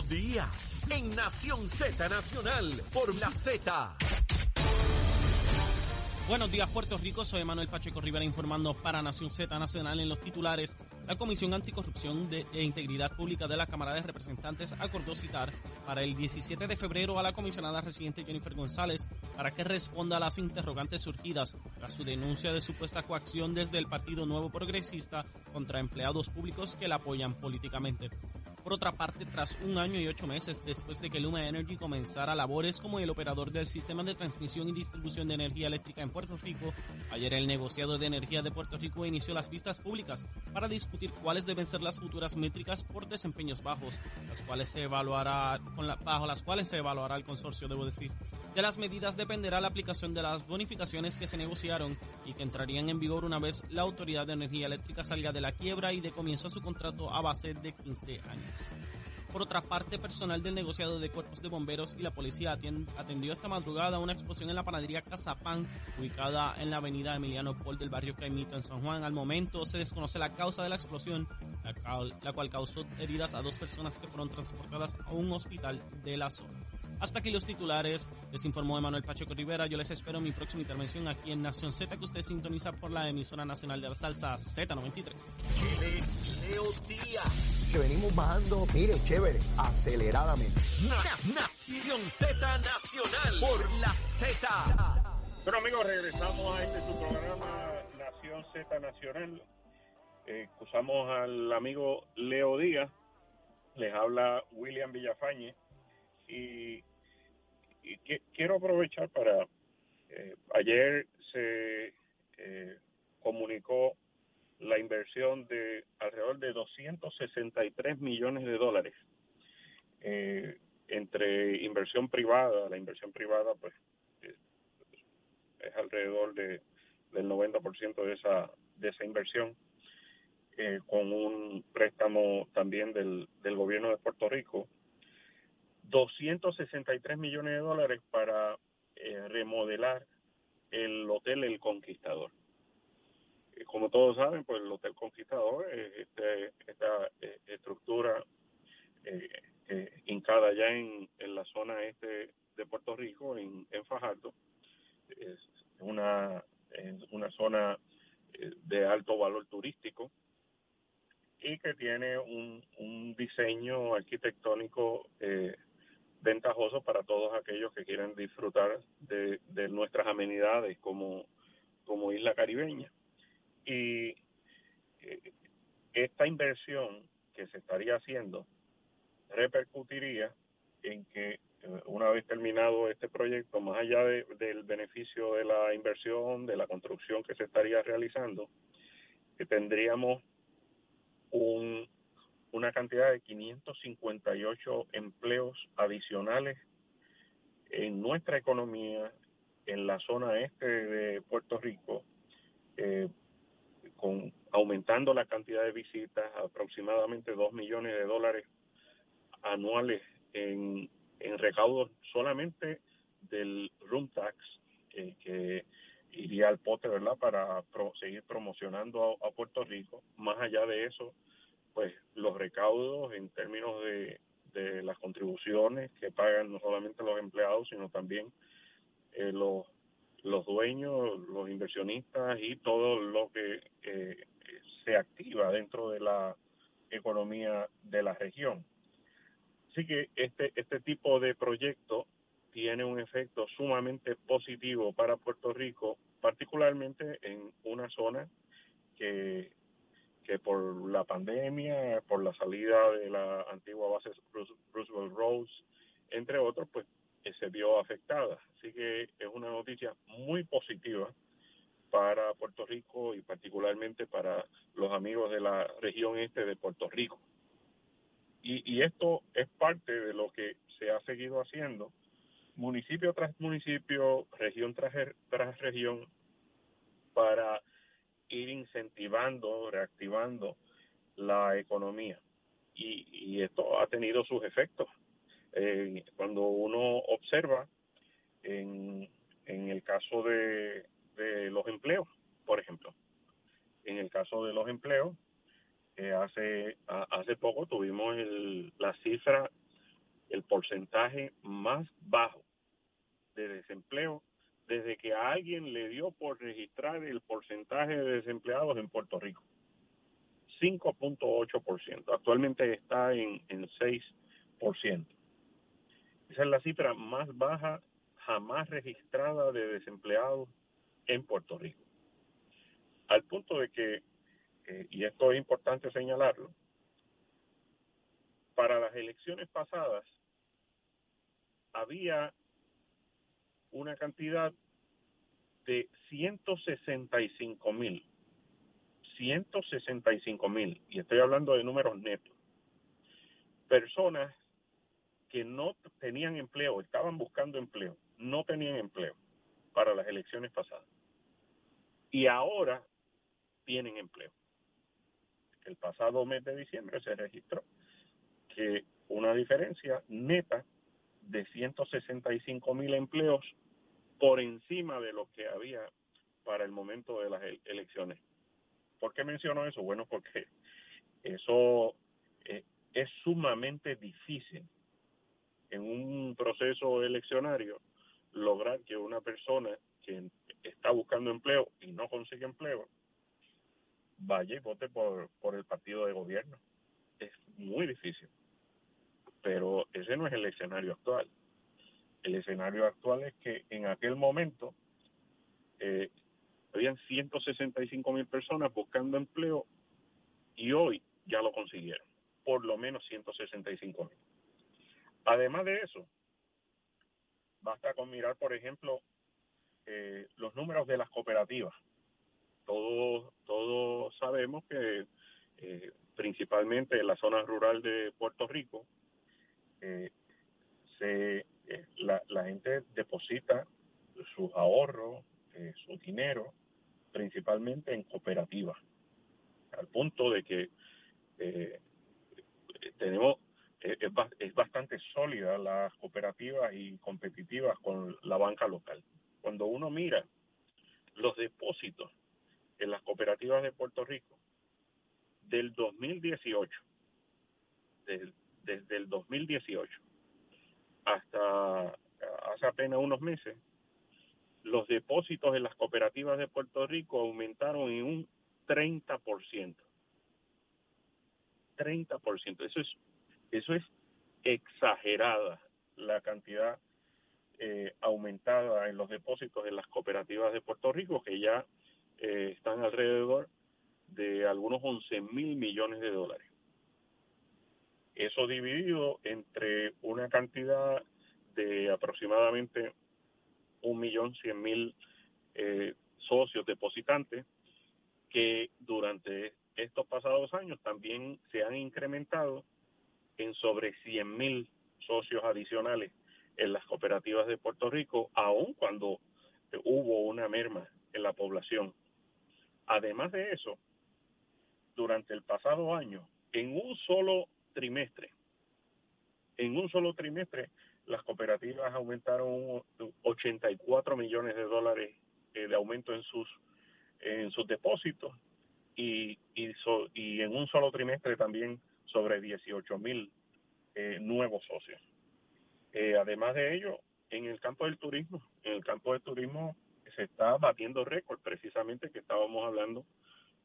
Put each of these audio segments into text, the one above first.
Leo Díaz en Nación Z Nacional por la Z. Buenos días, Puerto Rico. Soy Manuel Pacheco Rivera informando para Nación Z Nacional en los titulares. La Comisión Anticorrupción e Integridad Pública de la Cámara de Representantes acordó citar para el 17 de febrero a la comisionada residente Jennifer González para que responda a las interrogantes surgidas tras su denuncia de supuesta coacción desde el Partido Nuevo Progresista contra empleados públicos que la apoyan políticamente. Por otra parte, tras un año y ocho meses después de que Luma Energy comenzara labores como el operador del sistema de transmisión y distribución de energía eléctrica en Puerto Rico, ayer el negociado de energía de Puerto Rico inició las vistas públicas para discutir cuáles deben ser las futuras métricas por desempeños bajos, las cuales se evaluará, bajo las cuales se evaluará el consorcio, debo decir. De las medidas dependerá la aplicación de las bonificaciones que se negociaron y que entrarían en vigor una vez la Autoridad de Energía Eléctrica salga de la quiebra y de comienzo a su contrato a base de 15 años. Por otra parte, personal del negociado de cuerpos de bomberos y la policía atendió esta madrugada una explosión en la panadería Cazapán, ubicada en la avenida Emiliano Paul del barrio Caimito en San Juan. Al momento se desconoce la causa de la explosión, la cual causó heridas a dos personas que fueron transportadas a un hospital de la zona. Hasta aquí los titulares. Les informó Emanuel Pacheco Rivera. Yo les espero en mi próxima intervención aquí en Nación Z, que usted sintoniza por la emisora nacional de la salsa Z93. Leo Díaz. Que venimos bajando, mire, chévere, aceleradamente. Nación Z Nacional por la Z. Bueno amigos, regresamos a este su programa Nación Z Nacional. Eh, al amigo Leo Díaz. Les habla William Villafañe. Y y que, quiero aprovechar para, eh, ayer se eh, comunicó la inversión de alrededor de 263 millones de dólares eh, entre inversión privada, la inversión privada pues es, alrededor de del 90% de esa de esa inversión eh, con un préstamo también del, del gobierno de Puerto Rico 263 millones de dólares para eh, remodelar el Hotel El Conquistador. Eh, como todos saben, pues el Hotel Conquistador es este, esta eh, estructura eh, hincada ya en, la zona este de Puerto Rico, en, en Fajardo. Es una, es una zona de alto valor turístico y que tiene un, un diseño arquitectónico eh, ventajoso para todos aquellos que quieren disfrutar de, de nuestras amenidades como, como isla caribeña. Y eh, esta inversión que se estaría haciendo repercutiría en que eh, una vez terminado este proyecto, más allá de, del beneficio de la inversión, de la construcción que se estaría realizando, que tendríamos un una cantidad de 558 empleos adicionales en nuestra economía en la zona este de Puerto Rico, eh, con aumentando la cantidad de visitas aproximadamente 2 millones de dólares anuales en, en recaudos solamente del room tax eh, que iría al pote, ¿verdad? Para pro, seguir promocionando a, a Puerto Rico. Más allá de eso, pues los recaudos en términos de, de las contribuciones que pagan no solamente los empleados, sino también eh, los, los dueños, los inversionistas y todo lo que eh, se activa dentro de la economía de la región. Así que este, este tipo de proyecto tiene un efecto sumamente positivo para Puerto Rico, particularmente en una zona que que por la pandemia, por la salida de la antigua base Roosevelt Rose, entre otros, pues eh, se vio afectada. Así que es una noticia muy positiva para Puerto Rico y particularmente para los amigos de la región este de Puerto Rico. Y, y esto es parte de lo que se ha seguido haciendo, municipio tras municipio, región tras, tras región, para ir incentivando, reactivando la economía. Y, y esto ha tenido sus efectos. Cuando uno observa en, en el caso de, de los empleos, por ejemplo, en el caso de los empleos, eh, hace, hace poco tuvimos el, la cifra el porcentaje más bajo de desempleo desde que a alguien le dio por registrar el porcentaje de desempleados en Puerto Rico. 5.8%. Actualmente está en, en 6%. Esa es la cifra más baja jamás registrada de desempleados en Puerto Rico. Al punto de que, eh, y esto es importante señalarlo, para las elecciones pasadas había una cantidad de 165 mil, 165 mil, y estoy hablando de números netos, personas que no tenían empleo, estaban buscando empleo, no tenían empleo para las elecciones pasadas. Y ahora tienen empleo. El pasado mes de diciembre se registró que una diferencia neta de 165 mil empleos por encima de lo que había para el momento de las elecciones. ¿Por qué menciono eso? Bueno, porque eso eh, es sumamente difícil en un proceso eleccionario lograr que una persona que está buscando empleo y no consigue empleo vaya y vote por, por el partido de gobierno. Es muy difícil. Pero ese no es el escenario actual. El escenario actual es que en aquel momento eh, habían 165 mil personas buscando empleo y hoy ya lo consiguieron, por lo menos 165 mil. Además de eso, basta con mirar, por ejemplo, eh, los números de las cooperativas. Todos, todos sabemos que eh, principalmente en la zona rural de Puerto Rico, eh, se, la, gente deposita sus ahorros, su dinero, principalmente en cooperativas, al punto de que tenemos es, es bastante sólida las cooperativas y competitivas con la banca local. Cuando uno mira los depósitos en las cooperativas de Puerto Rico, del 2018, desde, desde el 2018 hasta hace apenas unos meses, los depósitos en las cooperativas de Puerto Rico aumentaron en un 30%. 30%. Eso es eso es exagerada la cantidad eh, aumentada en los depósitos en las cooperativas de Puerto Rico, que ya eh, están alrededor de algunos 11 mil millones de dólares. Eso dividido entre una cantidad de aproximadamente un millón cien mil eh, socios depositantes que durante estos pasados años también se han incrementado en sobre 100 mil socios adicionales en las cooperativas de Puerto Rico, aun cuando hubo una merma en la población. Además de eso, durante el pasado año, en un solo trimestre, en un solo trimestre, las cooperativas aumentaron 84 millones de dólares eh, de aumento en sus en sus depósitos y, y, y en un solo trimestre también sobre 18 mil eh, nuevos socios. Eh, además de ello, en el campo del turismo, en el campo del turismo se está batiendo récord, precisamente que estábamos hablando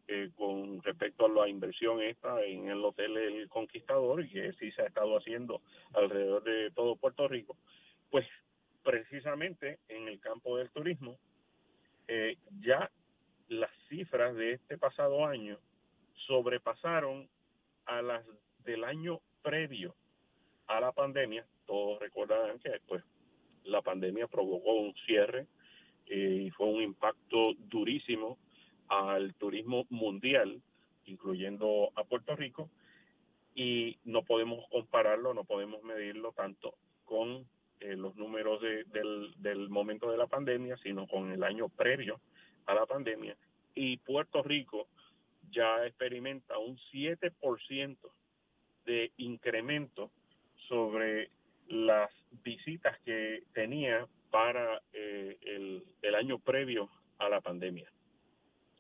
eh, con respecto a la inversión esta en el Hotel El Conquistador y que sí se ha estado haciendo alrededor de todo Puerto Rico, pues precisamente en el campo del turismo ya las cifras de este pasado año sobrepasaron a las del año previo a la pandemia. Todos recordarán que pues la pandemia provocó un cierre eh, y fue un impacto durísimo al turismo mundial, incluyendo a Puerto Rico, y no podemos compararlo, no podemos medirlo tanto con eh, los números de, del, momento de la pandemia, sino con el año previo a la pandemia. Y Puerto Rico ya experimenta un 7% de incremento sobre las visitas que tenía para eh, el, año previo a la pandemia.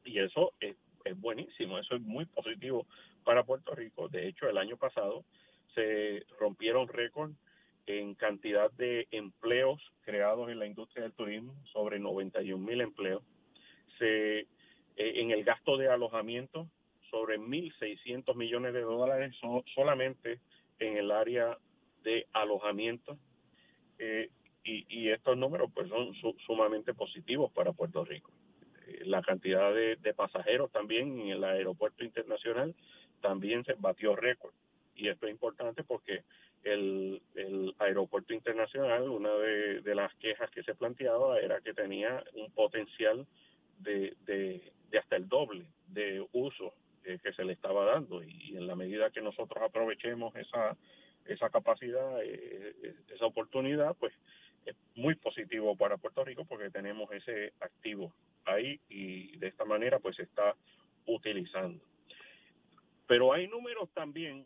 Y eso es, buenísimo, eso es muy positivo para Puerto Rico. De hecho, el año pasado se rompieron récord en cantidad de empleos creados en la industria del turismo, sobre 91 mil empleos, se, eh, en el gasto de alojamiento, sobre 1.600 millones de dólares solamente en el área de alojamiento. Eh, y, estos números pues son sumamente positivos para Puerto Rico. La cantidad de, de, pasajeros también en el aeropuerto internacional también se batió récord. Y esto es importante porque el, el aeropuerto internacional, una de, las quejas que se planteaba era que tenía un potencial de, de, de hasta el doble de uso eh, que se le estaba dando y, en la medida que nosotros aprovechemos esa esa capacidad, eh, eh, esa oportunidad, pues es muy positivo para Puerto Rico porque tenemos ese activo ahí y de esta manera pues se está utilizando. Pero hay números también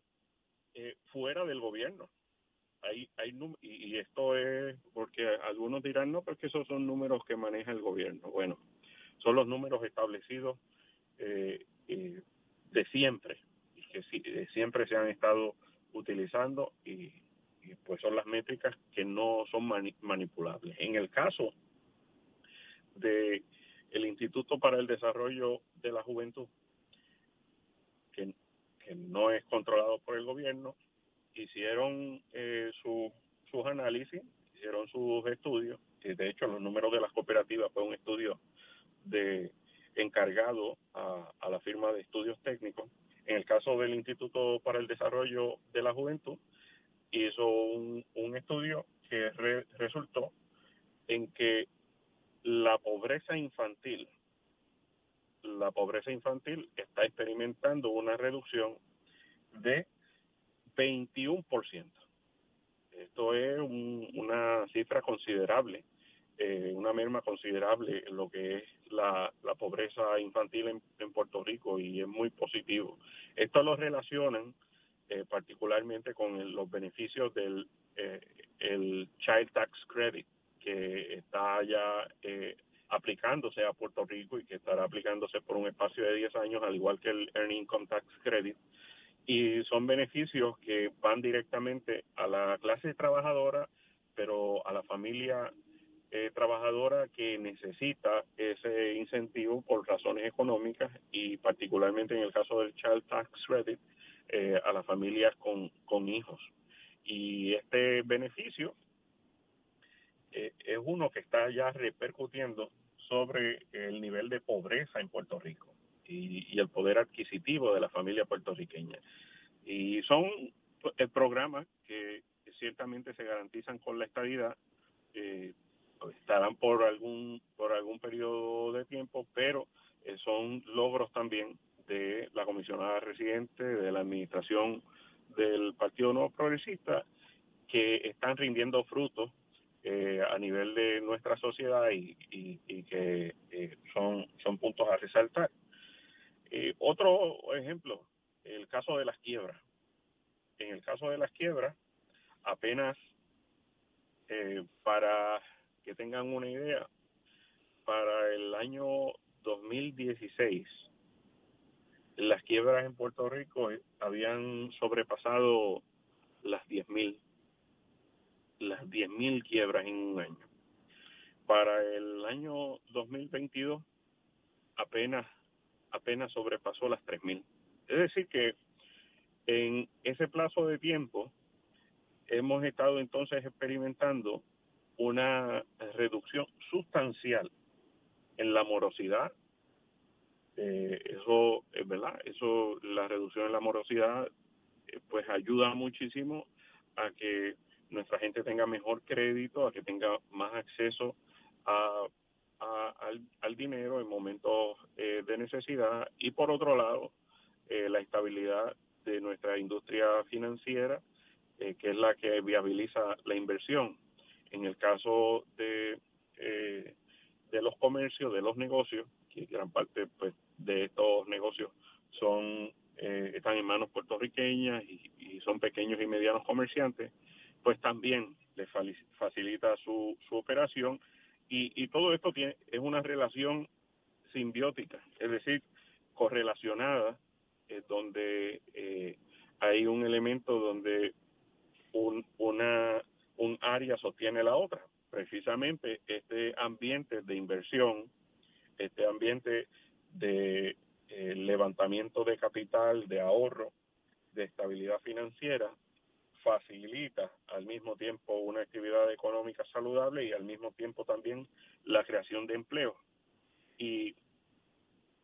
eh, fuera del gobierno. Hay, hay y, esto es porque algunos dirán, no, porque esos son números que maneja el gobierno. Bueno, son los números establecidos eh, eh, de siempre, y que siempre se han estado utilizando y, pues son las métricas que no son manipulables. En el caso de el Instituto para el Desarrollo de la Juventud, que, no es controlado por el gobierno, hicieron eh, su, sus análisis, hicieron sus estudios, y de hecho los números de las cooperativas fue un estudio de encargado a, la firma de estudios técnicos. En el caso del Instituto para el Desarrollo de la Juventud, hizo un, un estudio que resultó en que la pobreza infantil, la pobreza infantil está experimentando una reducción de 21%. Esto es una cifra considerable, eh, una merma considerable en lo que es la, pobreza infantil en, Puerto Rico y es muy positivo. Esto lo relacionan eh, particularmente con los beneficios del eh, el Child Tax Credit que está ya eh, aplicándose a Puerto Rico y que estará aplicándose por un espacio de 10 años, al igual que el Earning Income Tax Credit. Y son beneficios que van directamente a la clase trabajadora, pero a la familia eh, trabajadora que necesita ese incentivo por razones económicas y particularmente en el caso del Child Tax Credit, eh, a las familias con, con hijos. Y este beneficio eh, es uno que está ya repercutiendo sobre el nivel de pobreza en Puerto Rico y, el poder adquisitivo de la familia puertorriqueña. Y son pues, programas que ciertamente se garantizan con la estabilidad, eh, estarán por algún por algún periodo de tiempo, pero son logros también de la comisionada residente, de la administración del Partido Nuevo Progresista, que están rindiendo frutos eh, a nivel de nuestra sociedad y, que eh, son, son puntos a resaltar. Eh, otro ejemplo, el caso de las quiebras. En el caso de las quiebras, apenas para que tengan una idea, para el año 2016, las quiebras en Puerto Rico habían sobrepasado las 10.000, las 10.000 quiebras en un año. Para el año 2022 apenas apenas sobrepasó las 3.000. Es decir que en ese plazo de tiempo hemos estado entonces experimentando una reducción sustancial en la morosidad eh, eso es verdad, eso, la reducción en la morosidad, eh, pues ayuda muchísimo a que nuestra gente tenga mejor crédito, a que tenga más acceso a, al, dinero en momentos eh, de necesidad y por otro lado, la estabilidad de nuestra industria financiera, que es la que viabiliza la inversión. En el caso de, de los comercios, de los negocios, que gran parte pues de estos negocios son eh, están en manos puertorriqueñas y, son pequeños y medianos comerciantes, pues también les facilita su, su operación y, y todo esto tiene, es una relación simbiótica, es decir, correlacionada, eh, donde eh, hay un elemento donde un, una área sostiene la otra. Precisamente este ambiente de inversión, este ambiente de eh, levantamiento de capital, de ahorro, de estabilidad financiera, facilita al mismo tiempo una actividad económica saludable y al mismo tiempo también la creación de empleo. Y,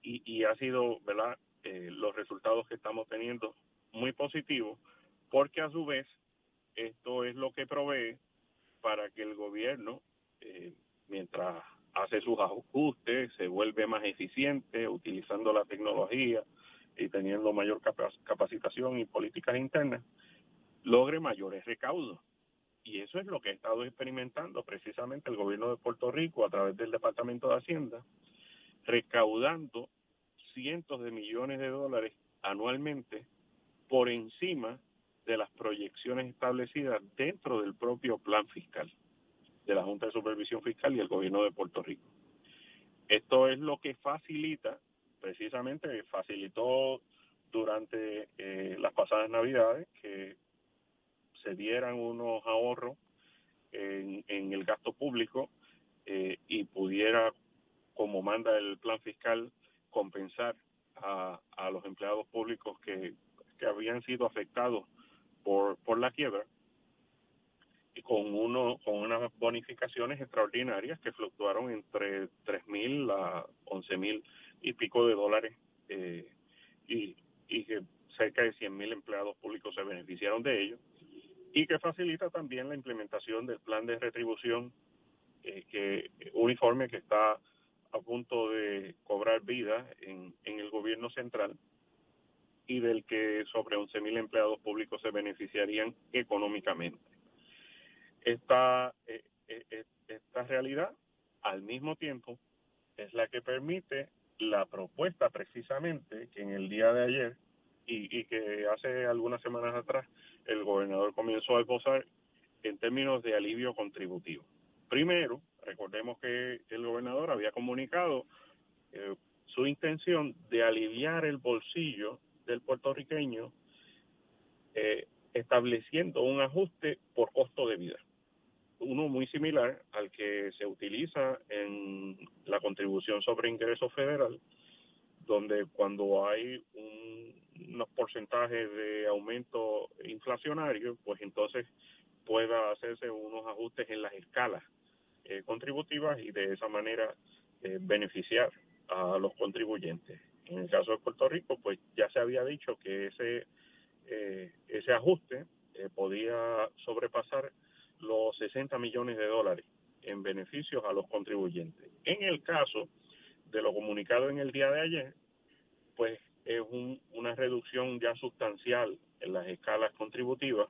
y, ha sido, ¿verdad?, eh, los resultados que estamos teniendo muy positivos, porque a su vez esto es lo que provee para que el gobierno, eh, mientras hace sus ajustes, se vuelve más eficiente utilizando la tecnología y teniendo mayor capacitación y políticas internas, logre mayores recaudos. Y eso es lo que ha estado experimentando precisamente el gobierno de Puerto Rico a través del Departamento de Hacienda, recaudando cientos de millones de dólares anualmente por encima de las proyecciones establecidas dentro del propio plan fiscal de la Junta de Supervisión Fiscal y el gobierno de Puerto Rico. Esto es lo que facilita, precisamente facilitó durante eh, las pasadas navidades que se dieran unos ahorros en, el gasto público eh, y pudiera, como manda el plan fiscal, compensar a, los empleados públicos que, habían sido afectados por, la quiebra con uno con unas bonificaciones extraordinarias que fluctuaron entre tres mil a once mil y pico de dólares eh, y, y que cerca de cien mil empleados públicos se beneficiaron de ello y que facilita también la implementación del plan de retribución eh, que uniforme que está a punto de cobrar vida en, en el gobierno central y del que sobre 11.000 empleados públicos se beneficiarían económicamente. Esta, eh, eh, esta realidad, al mismo tiempo, es la que permite la propuesta precisamente que en el día de ayer y, y que hace algunas semanas atrás el gobernador comenzó a esbozar en términos de alivio contributivo. Primero, recordemos que el gobernador había comunicado eh, su intención de aliviar el bolsillo del puertorriqueño eh, estableciendo un ajuste por costo de vida. Uno muy similar al que se utiliza en la contribución sobre ingreso federal, donde cuando hay unos porcentajes de aumento inflacionario, pues entonces pueda hacerse unos ajustes en las escalas eh, contributivas y de esa manera eh, beneficiar a los contribuyentes. En el caso de Puerto Rico, pues ya se había dicho que ese, eh, ese ajuste eh, podía sobrepasar los 60 millones de dólares en beneficios a los contribuyentes. En el caso de lo comunicado en el día de ayer, pues es un, una reducción ya sustancial en las escalas contributivas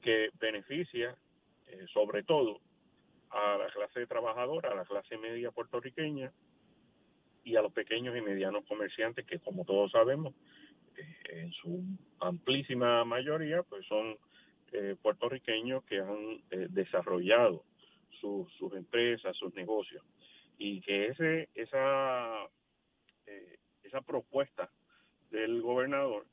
que beneficia eh, sobre todo a la clase trabajadora, a la clase media puertorriqueña, y a los pequeños y medianos comerciantes que como todos sabemos eh, en su amplísima mayoría pues son eh, puertorriqueños que han eh, desarrollado sus empresas, sus negocios y que ese esa esa propuesta del gobernador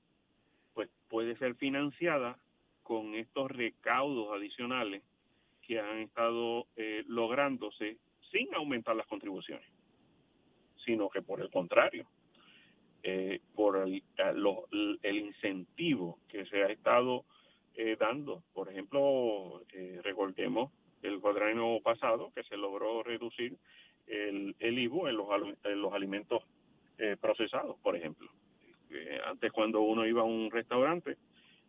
pues puede ser financiada con estos recaudos adicionales que han estado lográndose sin aumentar las contribuciones sino que por el contrario, eh, por el, el, incentivo que se ha estado eh, dando. Por ejemplo, eh, recordemos el cuadranio pasado que se logró reducir el, el IVU en los, en los alimentos eh, procesados, por ejemplo. antes cuando uno iba a un restaurante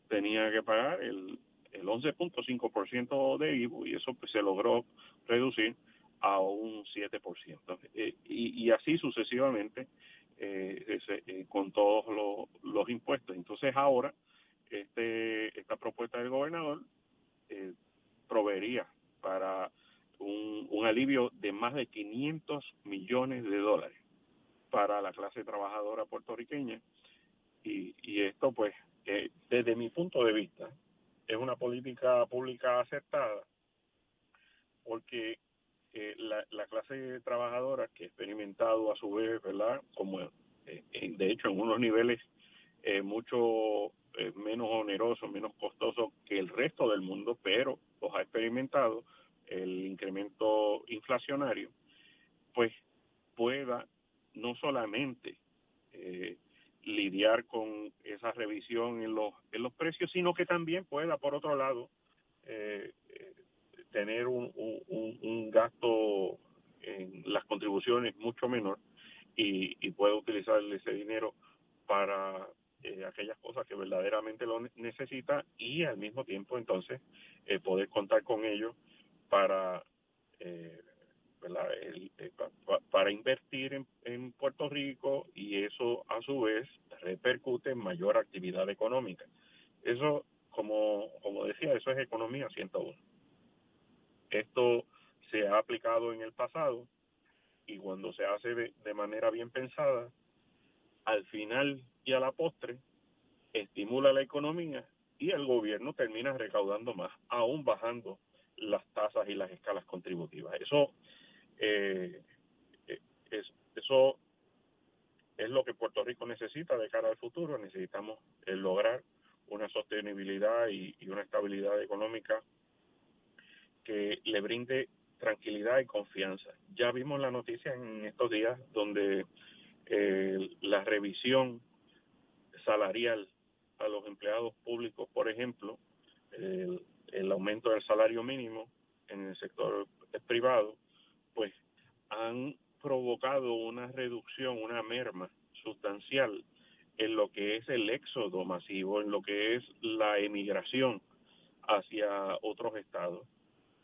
tenía que pagar el, el 11.5% de IVU y eso pues, se logró reducir a un 7%. Eh, y, así sucesivamente eh, eh, con todos los impuestos. Entonces ahora este esta propuesta del gobernador eh, proveería para un, un alivio de más de 500 millones de dólares para la clase trabajadora puertorriqueña y, y esto pues desde mi punto de vista es una política pública aceptada porque eh, la, la, clase trabajadora que ha experimentado a su vez, ¿verdad? Como eh, de hecho en unos niveles eh, mucho eh, menos oneroso, menos costoso que el resto del mundo, pero los ha experimentado el incremento inflacionario, pues pueda no solamente eh, lidiar con esa revisión en los, en los precios, sino que también pueda, por otro lado, eh, tener un, un, gasto en las contribuciones mucho menor y, y pueda utilizar ese dinero para eh, aquellas cosas que verdaderamente lo necesita y al mismo tiempo entonces eh, poder contar con ellos para eh, para invertir en, Puerto Rico y eso a su vez repercute en mayor actividad económica. Eso, como, como decía, eso es economía 101. Esto se ha aplicado en el pasado y cuando se hace de manera bien pensada, al final y a la postre estimula la economía y el gobierno termina recaudando más, aún bajando las tasas y las escalas contributivas. Eso, eh, eh, es, eso es lo que Puerto Rico necesita de cara al futuro. Necesitamos eh, lograr una sostenibilidad y, una estabilidad económica que le brinde tranquilidad y confianza. Ya vimos la noticia en estos días donde la revisión salarial a los empleados públicos, por ejemplo, el, aumento del salario mínimo en el sector privado, pues han provocado una reducción, una merma sustancial en lo que es el éxodo masivo, en lo que es la emigración hacia otros estados,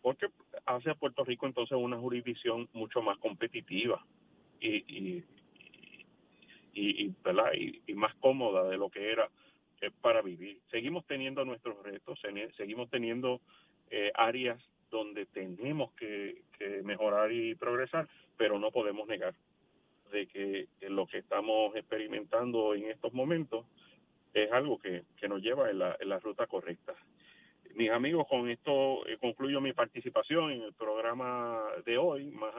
porque hace a Puerto Rico entonces una jurisdicción mucho más competitiva y, y, y, y, más cómoda de lo que era para vivir. Seguimos teniendo nuestros retos, seguimos teniendo eh, áreas donde tenemos que, mejorar y progresar, pero no podemos negar de que lo que estamos experimentando en estos momentos es algo que, nos lleva en la, en la ruta correcta. Mis amigos, con esto eh, concluyo mi participación en el programa de hoy. Más,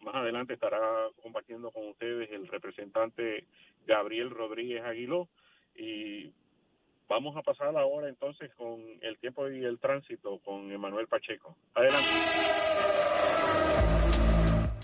más adelante estará compartiendo con ustedes el representante Gabriel Rodríguez Aguiló y vamos a pasar ahora entonces con el tiempo y el tránsito con Emanuel Pacheco. Adelante.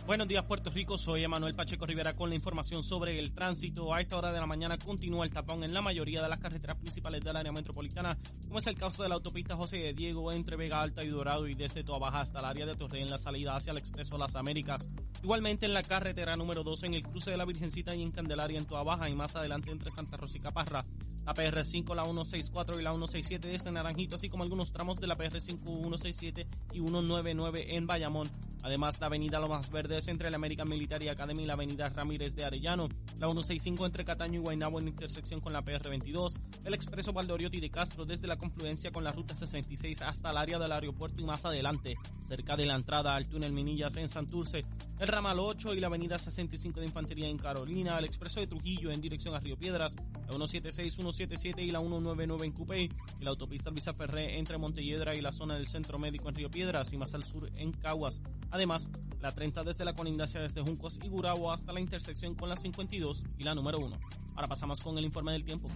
Buenos días Puerto Rico, soy Emanuel Pacheco Rivera con la información sobre el tránsito. A esta hora de la mañana continúa el tapón en la mayoría de las carreteras principales del área metropolitana, como es el caso de la autopista José de Diego entre Vega Alta y Dorado y desde Toa Baja hasta el área de Torre en la salida hacia el Expreso Las Américas. Igualmente en la carretera número 2 en el cruce de la Virgencita y en Candelaria en Toa y más adelante entre Santa Rosa y Caparra. La PR5, la 164 y la 167 desde Naranjito, así como algunos tramos de la PR5, 167 y 199 en Bayamón. Además, la avenida Lo Más Verde 210 entre la American Military Academy y la Avenida Ramírez de Arellano, la 165 entre Cataño y Guaynabo en intersección con la PR22, el expreso Valdoriotti de Castro desde la confluencia con la Ruta 66 hasta el área del aeropuerto y más adelante, cerca de la entrada al túnel Minillas en Santurce, el ramal 8 y la avenida 65 de Infantería en Carolina, el expreso de Trujillo en dirección a Río Piedras, la 176, 177 y la 199 en Cupey, y la autopista Luisa Ferré entre Montelledra y la zona del Centro Médico en Río Piedras y más al sur en Caguas. Además, la 30 desde la colindancia desde Juncos y Gurabo hasta la intersección con la 52 y la número 1. Ahora pasamos con el informe del tiempo.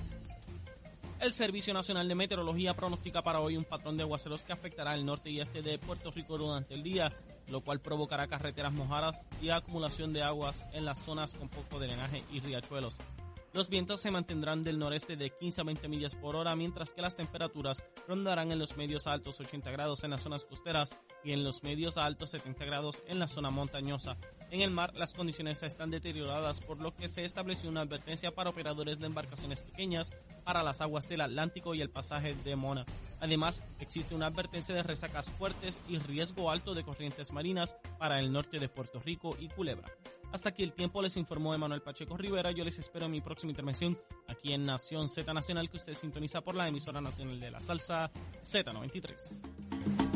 El Servicio Nacional de Meteorología pronostica para hoy un patrón de aguaceros que afectará el norte y este de Puerto Rico durante el día, lo cual provocará carreteras mojadas y acumulación de aguas en las zonas con poco drenaje y riachuelos. Los vientos se mantendrán del noreste de 15 a 20 millas por hora, mientras que las temperaturas rondarán en los medios altos 80 grados en las zonas costeras y en los medios altos 70 grados en la zona montañosa. En el mar, las condiciones están deterioradas, por lo que se estableció una advertencia para operadores de embarcaciones pequeñas para las aguas del Atlántico y el pasaje de Mona. Además, existe una advertencia de resacas fuertes y riesgo alto de corrientes marinas para el norte de Puerto Rico y Culebra. Hasta aquí el tiempo les informó Emanuel Pacheco Rivera. Yo les espero en mi próxima intervención aquí en Nación Z Nacional que usted sintoniza por la emisora nacional de la salsa Z93.